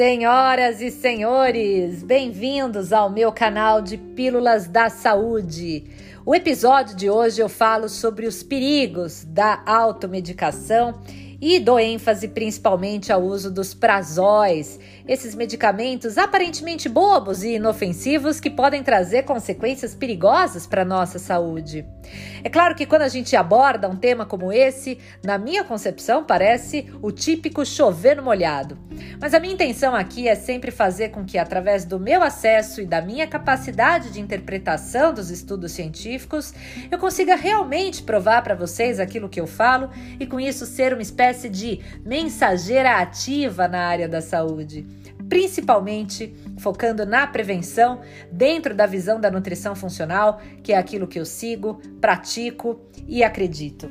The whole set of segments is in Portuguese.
Senhoras e senhores, bem-vindos ao meu canal de Pílulas da Saúde. O episódio de hoje eu falo sobre os perigos da automedicação e dou ênfase principalmente ao uso dos prazóis, esses medicamentos aparentemente bobos e inofensivos que podem trazer consequências perigosas para a nossa saúde. É claro que quando a gente aborda um tema como esse, na minha concepção parece o típico chover no molhado. Mas a minha intenção aqui é sempre fazer com que, através do meu acesso e da minha capacidade de interpretação dos estudos científicos, eu consiga realmente provar para vocês aquilo que eu falo e, com isso, ser uma espécie de mensageira ativa na área da saúde principalmente focando na prevenção, dentro da visão da nutrição funcional, que é aquilo que eu sigo, pratico e acredito.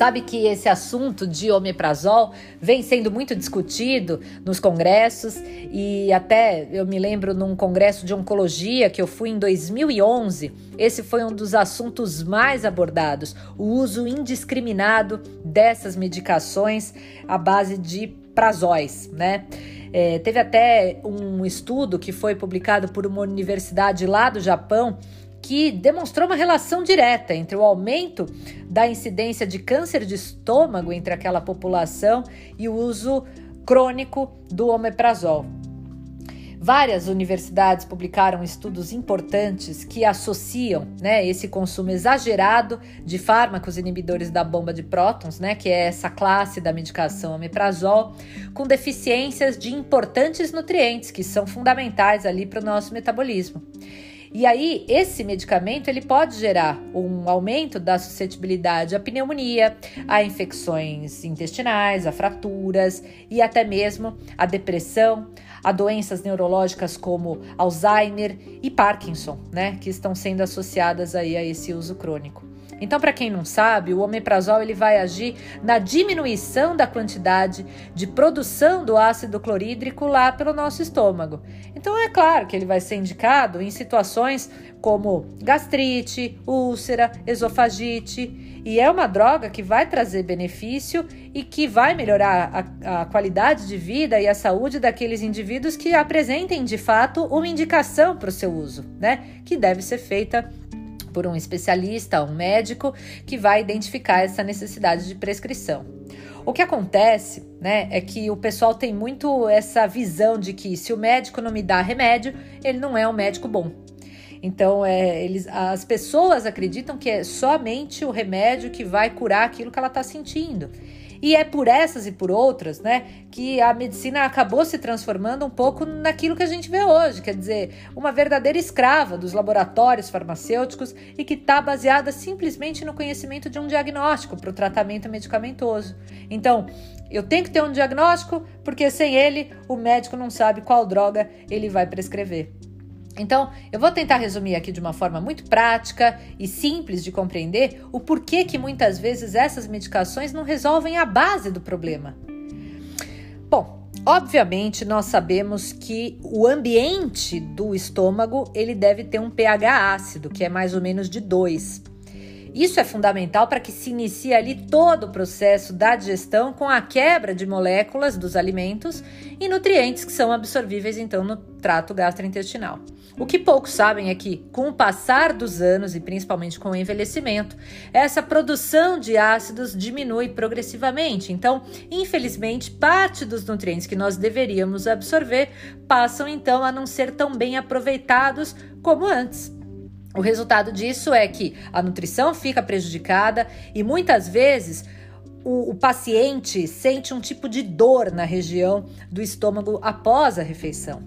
Sabe que esse assunto de omeprazol vem sendo muito discutido nos congressos e até eu me lembro num congresso de oncologia que eu fui em 2011, esse foi um dos assuntos mais abordados, o uso indiscriminado dessas medicações à base de prazóis, né? É, teve até um estudo que foi publicado por uma universidade lá do Japão que demonstrou uma relação direta entre o aumento da incidência de câncer de estômago entre aquela população e o uso crônico do omeprazol. Várias universidades publicaram estudos importantes que associam né, esse consumo exagerado de fármacos inibidores da bomba de prótons, né, que é essa classe da medicação omeprazol, com deficiências de importantes nutrientes que são fundamentais ali para o nosso metabolismo. E aí, esse medicamento ele pode gerar um aumento da suscetibilidade à pneumonia, a infecções intestinais, a fraturas e até mesmo a depressão, a doenças neurológicas como Alzheimer e Parkinson, né, que estão sendo associadas aí a esse uso crônico. Então, para quem não sabe, o omeprazol ele vai agir na diminuição da quantidade de produção do ácido clorídrico lá pelo nosso estômago. Então, é claro que ele vai ser indicado em situações como gastrite, úlcera, esofagite, e é uma droga que vai trazer benefício e que vai melhorar a, a, qualidade de vida e a saúde daqueles indivíduos que apresentem de fato uma indicação para o seu uso, né? Que deve ser feita por um especialista, um médico, que vai identificar essa necessidade de prescrição. O que acontece, né, é que o pessoal tem muito essa visão de que se o médico não me dá remédio, ele não é um médico bom. Então, é, eles, as pessoas acreditam que é somente o remédio que vai curar aquilo que ela está sentindo. E é por essas e por outras, né, que a medicina acabou se transformando um pouco naquilo que a gente vê hoje, quer dizer, uma verdadeira escrava dos laboratórios farmacêuticos e que está baseada simplesmente no conhecimento de um diagnóstico para o tratamento medicamentoso. Então, eu tenho que ter um diagnóstico, porque sem ele o médico não sabe qual droga ele vai prescrever. Então, eu vou tentar resumir aqui de uma forma muito prática e simples de compreender o porquê que muitas vezes essas medicações não resolvem a base do problema. Bom, obviamente nós sabemos que o ambiente do estômago, ele deve ter um pH ácido, que é mais ou menos de 2. Isso é fundamental para que se inicie ali todo o processo da digestão com a quebra de moléculas dos alimentos e nutrientes que são absorvíveis então no trato gastrointestinal. O que poucos sabem é que, com o passar dos anos e principalmente com o envelhecimento, essa produção de ácidos diminui progressivamente. Então, infelizmente, parte dos nutrientes que nós deveríamos absorver passam então a não ser tão bem aproveitados como antes. O resultado disso é que a nutrição fica prejudicada e muitas vezes o, o, paciente sente um tipo de dor na região do estômago após a refeição.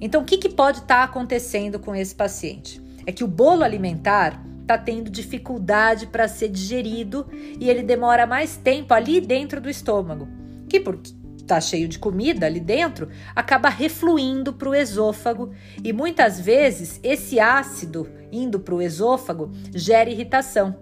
Então, o que, que pode estar tá acontecendo com esse paciente? É que o bolo alimentar está tendo dificuldade para ser digerido e ele demora mais tempo ali dentro do estômago, que porque está cheio de comida ali dentro, acaba refluindo para o esôfago e muitas vezes esse ácido indo para o esôfago gera irritação.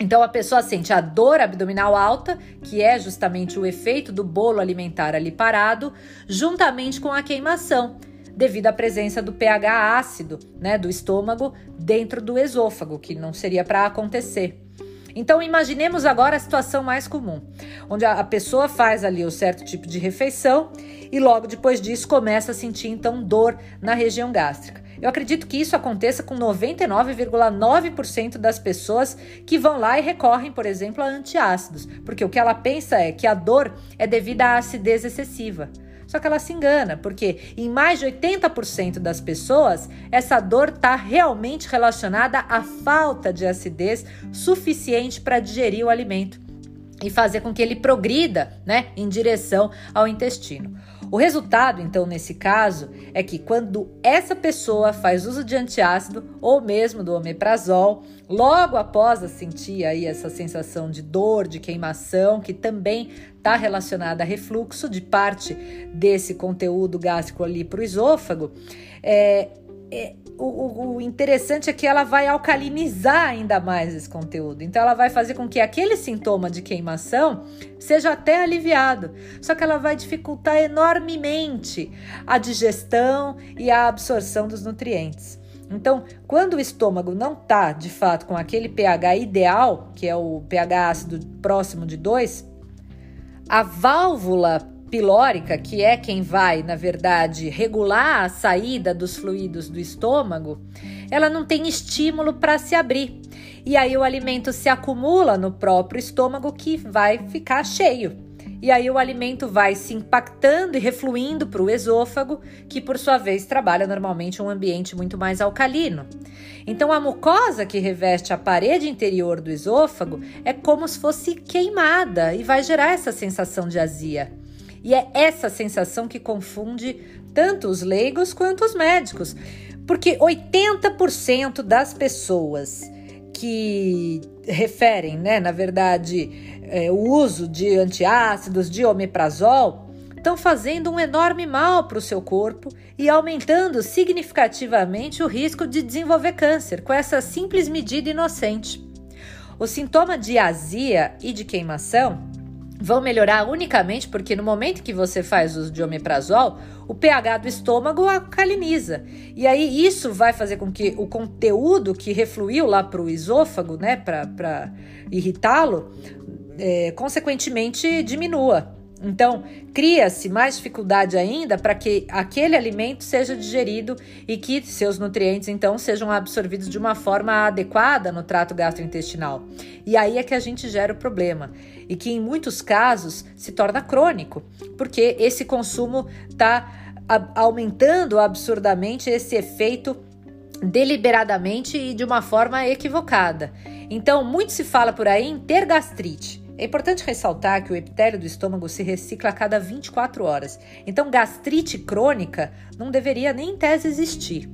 Então a pessoa sente a dor abdominal alta, que é justamente o efeito do bolo alimentar ali parado, juntamente com a queimação, devido à presença do pH ácido, né, do estômago dentro do esôfago, que não seria para acontecer. Então imaginemos agora a situação mais comum. onde a, pessoa faz ali o certo tipo de refeição e logo depois disso começa a sentir então dor na região gástrica. Eu acredito que isso aconteça com 99,9% das pessoas que vão lá e recorrem, por exemplo, a antiácidos, porque o que ela pensa é que a dor é devida à acidez excessiva. Só que ela se engana, porque em mais de 80% das pessoas, essa dor está realmente relacionada à falta de acidez suficiente para digerir o alimento e fazer com que ele progrida né, em direção ao intestino. O resultado, então, nesse caso, é que quando essa pessoa faz uso de antiácido ou mesmo do omeprazol, logo após sentir aí essa sensação de dor, de queimação, que também está relacionada a refluxo de parte desse conteúdo gástrico ali para o esôfago, é, é, o, o, interessante é que ela vai alcalinizar ainda mais esse conteúdo. Então, ela vai fazer com que aquele sintoma de queimação seja até aliviado. Só que ela vai dificultar enormemente a digestão e a absorção dos nutrientes. Então, quando o estômago não está de fato com aquele pH ideal, que é o pH ácido próximo de 2, a válvula pilórica, que é quem vai, na verdade, regular a saída dos fluidos do estômago, ela não tem estímulo para se abrir. E aí o alimento se acumula no próprio estômago que vai ficar cheio. E aí o alimento vai se impactando e refluindo para o esôfago, que por sua vez trabalha normalmente um ambiente muito mais alcalino. Então a mucosa que reveste a parede interior do esôfago é como se fosse queimada e vai gerar essa sensação de azia. E é essa sensação que confunde tanto os leigos quanto os médicos, porque 80% das pessoas que referem, né, na verdade, é, o uso de antiácidos, de omeprazol, estão fazendo um enorme mal para o seu corpo e aumentando significativamente o risco de desenvolver câncer com essa simples medida inocente. O sintoma de azia e de queimação vão melhorar unicamente porque no momento que você faz uso de omeprazol, o pH do estômago alcaliniza. E aí isso vai fazer com que o conteúdo que refluiu lá para o esôfago, né, para irritá-lo, é, consequentemente diminua. Então, cria-se mais dificuldade ainda para que aquele alimento seja digerido e que seus nutrientes então sejam absorvidos de uma forma adequada no trato gastrointestinal. E aí é que a gente gera o problema e que em muitos casos se torna crônico, porque esse consumo está aumentando absurdamente esse efeito deliberadamente e de uma forma equivocada. Então, muito se fala por aí em ter gastrite. É importante ressaltar que o epitélio do estômago se recicla a cada 24 horas. Então, gastrite crônica não deveria nem em tese existir.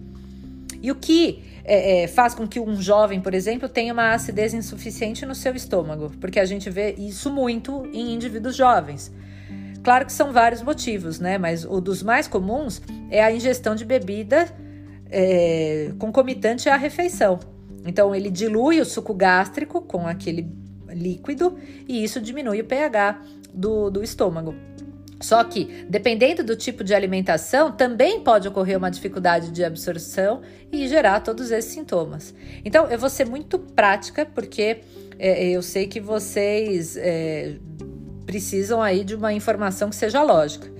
E o que é, é, faz com que um jovem, por exemplo, tenha uma acidez insuficiente no seu estômago? Porque a gente vê isso muito em indivíduos jovens. Claro que são vários motivos, né? Mas o dos mais comuns é a ingestão de bebida é, concomitante à refeição. Então, ele dilui o suco gástrico com aquele líquido e isso diminui o pH do, do estômago. Só que, dependendo do tipo de alimentação, também pode ocorrer uma dificuldade de absorção e gerar todos esses sintomas. Então, eu vou ser muito prática, porque é, eu sei que vocês é, precisam aí de uma informação que seja lógica.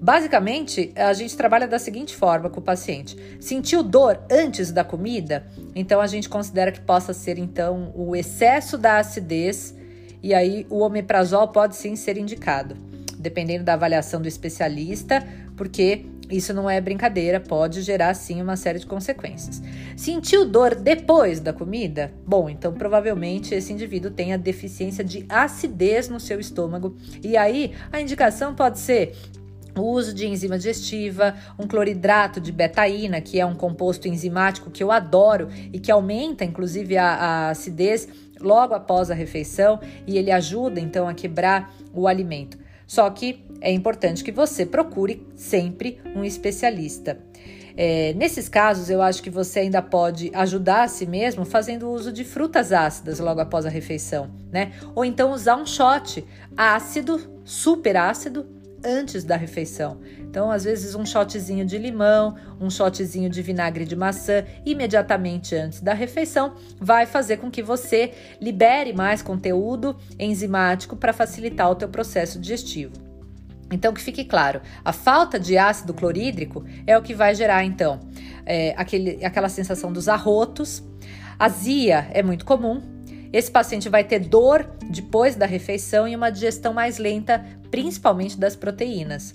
Basicamente, a gente trabalha da seguinte forma com o paciente: sentiu dor antes da comida, então a gente considera que possa ser então o excesso da acidez e aí o omeprazol pode sim ser indicado, dependendo da avaliação do especialista, porque isso não é brincadeira, pode gerar sim uma série de consequências. Sentiu dor depois da comida? Bom, então provavelmente esse indivíduo tenha deficiência de acidez no seu estômago. E aí a indicação pode ser o uso de enzima digestiva, um cloridrato de betaína, que é um composto enzimático que eu adoro e que aumenta inclusive a, a acidez logo após a refeição e ele ajuda então a quebrar o alimento. Só que é importante que você procure sempre um especialista. É, nesses casos, eu acho que você ainda pode ajudar a si mesmo fazendo uso de frutas ácidas logo após a refeição, né? Ou então usar um shot ácido, super ácido, antes da refeição. Então, às vezes, um shotzinho de limão, um shotzinho de vinagre de maçã imediatamente antes da refeição vai fazer com que você libere mais conteúdo enzimático para facilitar o teu processo digestivo. Então, que fique claro, a falta de ácido clorídrico é o que vai gerar, então, é, aquele, aquela sensação dos arrotos. Azia é muito comum, esse paciente vai ter dor depois da refeição e uma digestão mais lenta, principalmente das proteínas.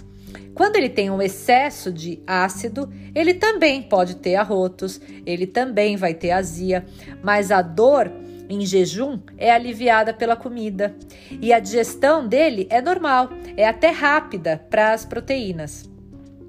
Quando ele tem um excesso de ácido, ele também pode ter arrotos, ele também vai ter azia, mas a dor em jejum é aliviada pela comida e a digestão dele é normal, é até rápida para as proteínas.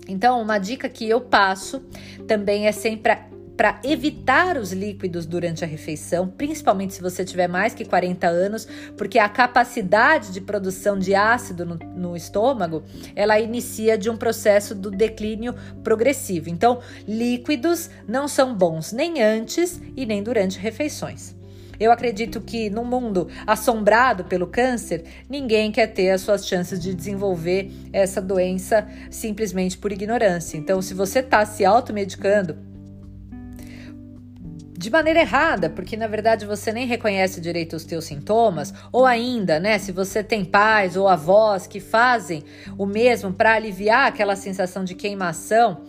Então, uma dica que eu passo também é sempre para evitar os líquidos durante a refeição, principalmente se você tiver mais que 40 anos, porque a capacidade de produção de ácido no, no estômago, ela inicia de um processo do declínio progressivo. Então, líquidos não são bons nem antes e nem durante refeições. Eu acredito que no mundo assombrado pelo câncer, ninguém quer ter as suas chances de desenvolver essa doença simplesmente por ignorância. Então, se você está se automedicando, de maneira errada, porque na verdade você nem reconhece direito os teus sintomas, ou ainda, né, se você tem pais ou avós que fazem o mesmo para aliviar aquela sensação de queimação,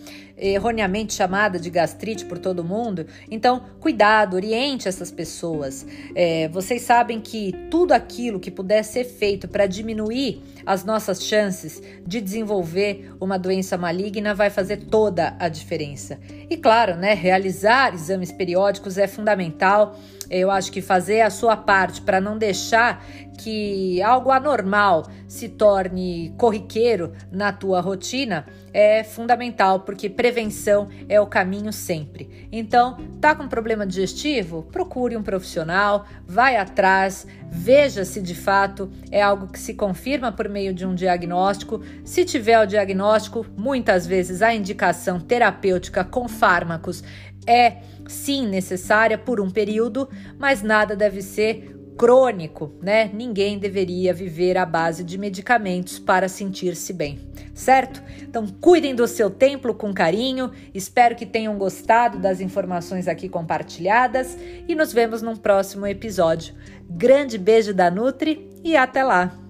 erroneamente chamada de gastrite por todo mundo. Então, cuidado, oriente essas pessoas. É, vocês sabem que tudo aquilo que puder ser feito para diminuir as nossas chances de desenvolver uma doença maligna vai fazer toda a diferença. E claro, né, realizar exames periódicos é fundamental. Eu acho que fazer a sua parte para não deixar que algo anormal se torne corriqueiro na tua rotina é fundamental, porque prevenção é o caminho sempre. Então, tá com problema digestivo? Procure um profissional, vai atrás, veja se de fato é algo que se confirma por meio de um diagnóstico. Se tiver o diagnóstico, muitas vezes a indicação terapêutica com fármacos é sim necessária por um período, mas nada deve ser crônico, né? Ninguém deveria viver à base de medicamentos para sentir-se bem, certo? Então, cuidem do seu templo com carinho. Espero que tenham gostado das informações aqui compartilhadas e nos vemos num próximo episódio. Grande beijo da Nutri e até lá!